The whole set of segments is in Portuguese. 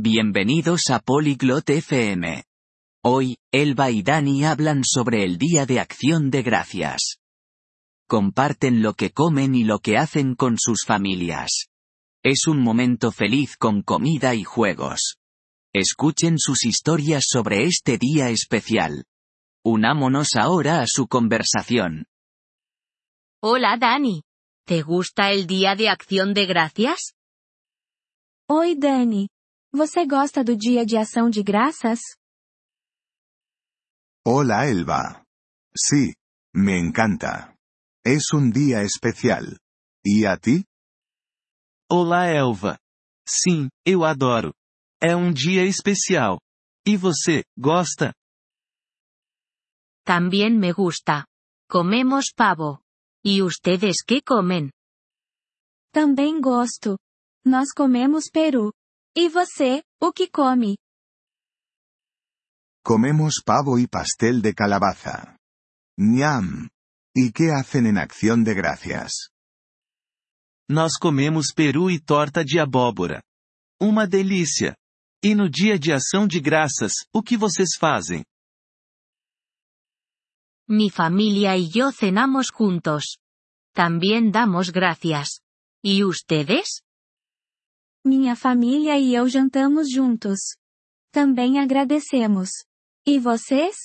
Bienvenidos a Polyglot FM. Hoy, Elba y Dani hablan sobre el Día de Acción de Gracias. Comparten lo que comen y lo que hacen con sus familias. Es un momento feliz con comida y juegos. Escuchen sus historias sobre este día especial. Unámonos ahora a su conversación. Hola Dani. ¿Te gusta el Día de Acción de Gracias? Oi, Dani. Você gosta do Dia de Ação de Graças? Hola Elba. Sí, me encanta. Es un día especial. ¿Y a ti? Olá Elva. Sim, eu adoro. É um dia especial. E você, gosta? También me gusta. Comemos pavo. ¿Y ustedes qué comen? Também gosto. Nós comemos peru. E você, o que come? Comemos pavo y pastel de calabaza. ¡Ñam! ¿Y qué hacen en acción de gracias? Nós comemos peru e torta de abóbora. Uma delícia! E no dia de ação de graças, o que vocês fazem? Mi familia y yo cenamos juntos. También damos gracias. ¿Y ustedes? Minha família e eu jantamos juntos. Também agradecemos. E vocês?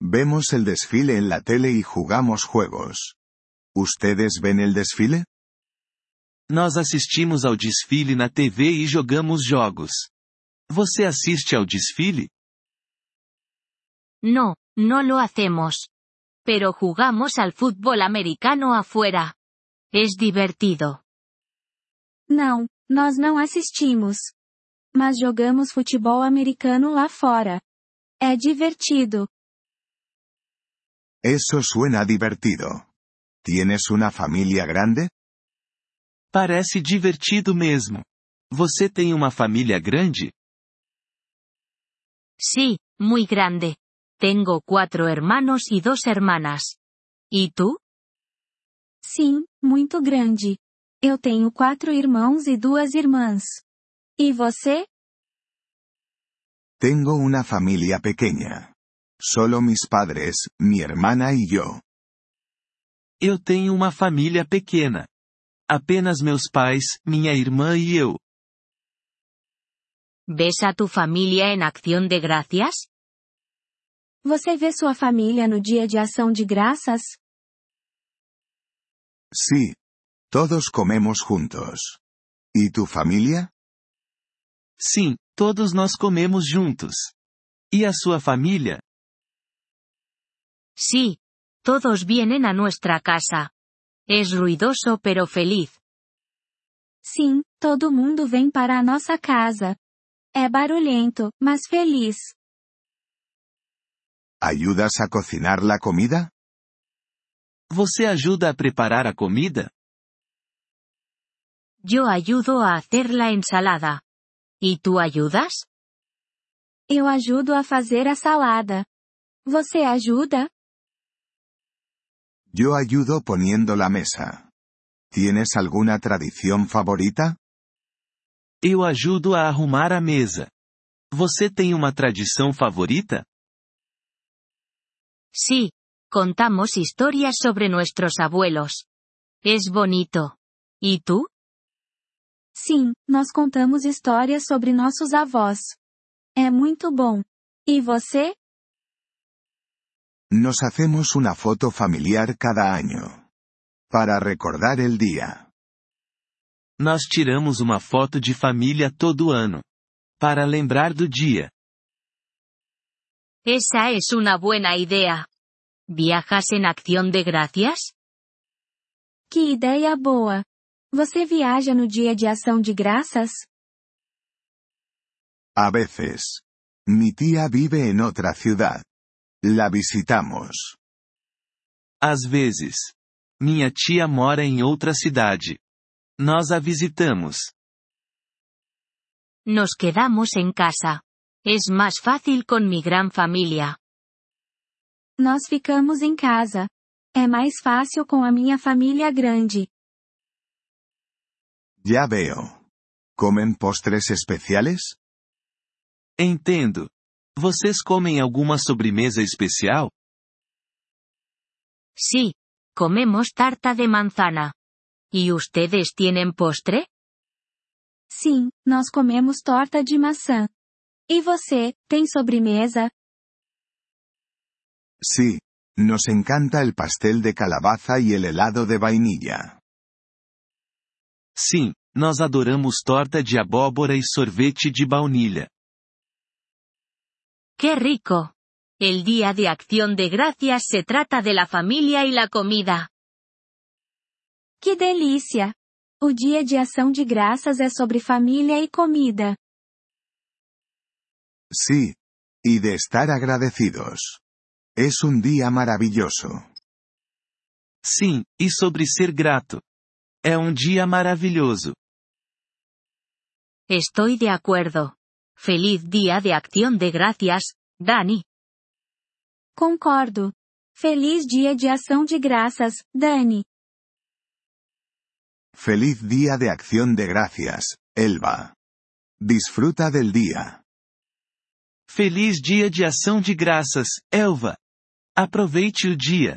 Vemos el desfile en la tele y jugamos juegos. ¿Ustedes ven el desfile? Nós assistimos ao desfile na TV e jogamos jogos. Você assiste ao desfile? No, no lo hacemos. Pero jugamos al fútbol americano afuera. Es divertido. Não, nós não assistimos. Mas jogamos futebol americano lá fora. É divertido. Eso suena divertido. ¿Tienes una familia grande? Parece divertido mesmo. Você tem uma família grande? Sí, muy grande. Tengo cuatro hermanos y dos hermanas. ¿Y tú? Sim, muito grande. Eu tenho quatro irmãos e duas irmãs. E você? Tengo una familia pequeña. Solo mis padres, mi hermana y yo. Eu tenho uma família pequena. Apenas meus pais, minha irmã e eu. ¿Ves a tu familia en acción de gracias? Você vê sua família no Dia de Ação de Graças? Sí. Todos comemos juntos. ¿Y tu familia? Sim, todos nós comemos juntos. E a sua família? Sí. Todos vienen a nuestra casa. Es ruidoso pero feliz. Sim, todo mundo vem para a nossa casa. É barulhento, mas feliz. ¿Ayudas a cocinar la comida? Você ajuda a preparar a comida? Yo ayudo a hacer la ensalada. ¿Y tú ayudas? Eu ajudo a fazer a salada. Você ajuda? Yo ayudo poniendo la mesa. ¿Tienes alguna tradición favorita? Eu ajudo a arrumar a mesa. Você tem uma tradição favorita? Sí. Contamos historias sobre nuestros abuelos. Es bonito. ¿Y tú? Sim, nós contamos histórias sobre nossos avós. É muito bom. E você? Nos hacemos una foto familiar cada año. Para recordar el día. Nós tiramos uma foto de família todo ano. Para lembrar do dia. Esa es una buena idea. ¿Viajas en acción de gracias? Que ideia boa! Você viaja no Dia de Ação de Graças? A veces. Mi tía vive en otra ciudad. La visitamos. Às vezes. Minha tia mora em outra cidade. Nós a visitamos. Nos quedamos en casa. Es más fácil con mi gran familia. Nós ficamos em casa. É mais fácil com a minha família grande. Ya veo. ¿Comen postres especiales? Entendo. Vocês comem alguma sobremesa especial? Sí. Comemos tarta de manzana. ¿Y ustedes tienen postre? Sim, nós comemos torta de maçã. E você, tem sobremesa? Sí. Nos encanta el pastel de calabaza y el helado de vainilla. Sim, nós adoramos torta de abóbora e sorvete de baunilha. ¡Qué rico! El Día de Acción de Gracias se trata de la familia y la comida. Que delícia! O Dia de Ação de Graças é sobre família e comida. Sí. Y de estar agradecidos. Es un día maravilloso. Sim, e sobre ser grato. É um dia maravilhoso. Estoy de acuerdo. Feliz Día de Acción de Gracias, Dani. Concordo. Feliz Dia de Ação de Graças, Dani. Feliz Día de Acción de Gracias, Elba. Disfruta del día. Feliz Dia de Ação de Graças, Elva. Aproveite o dia.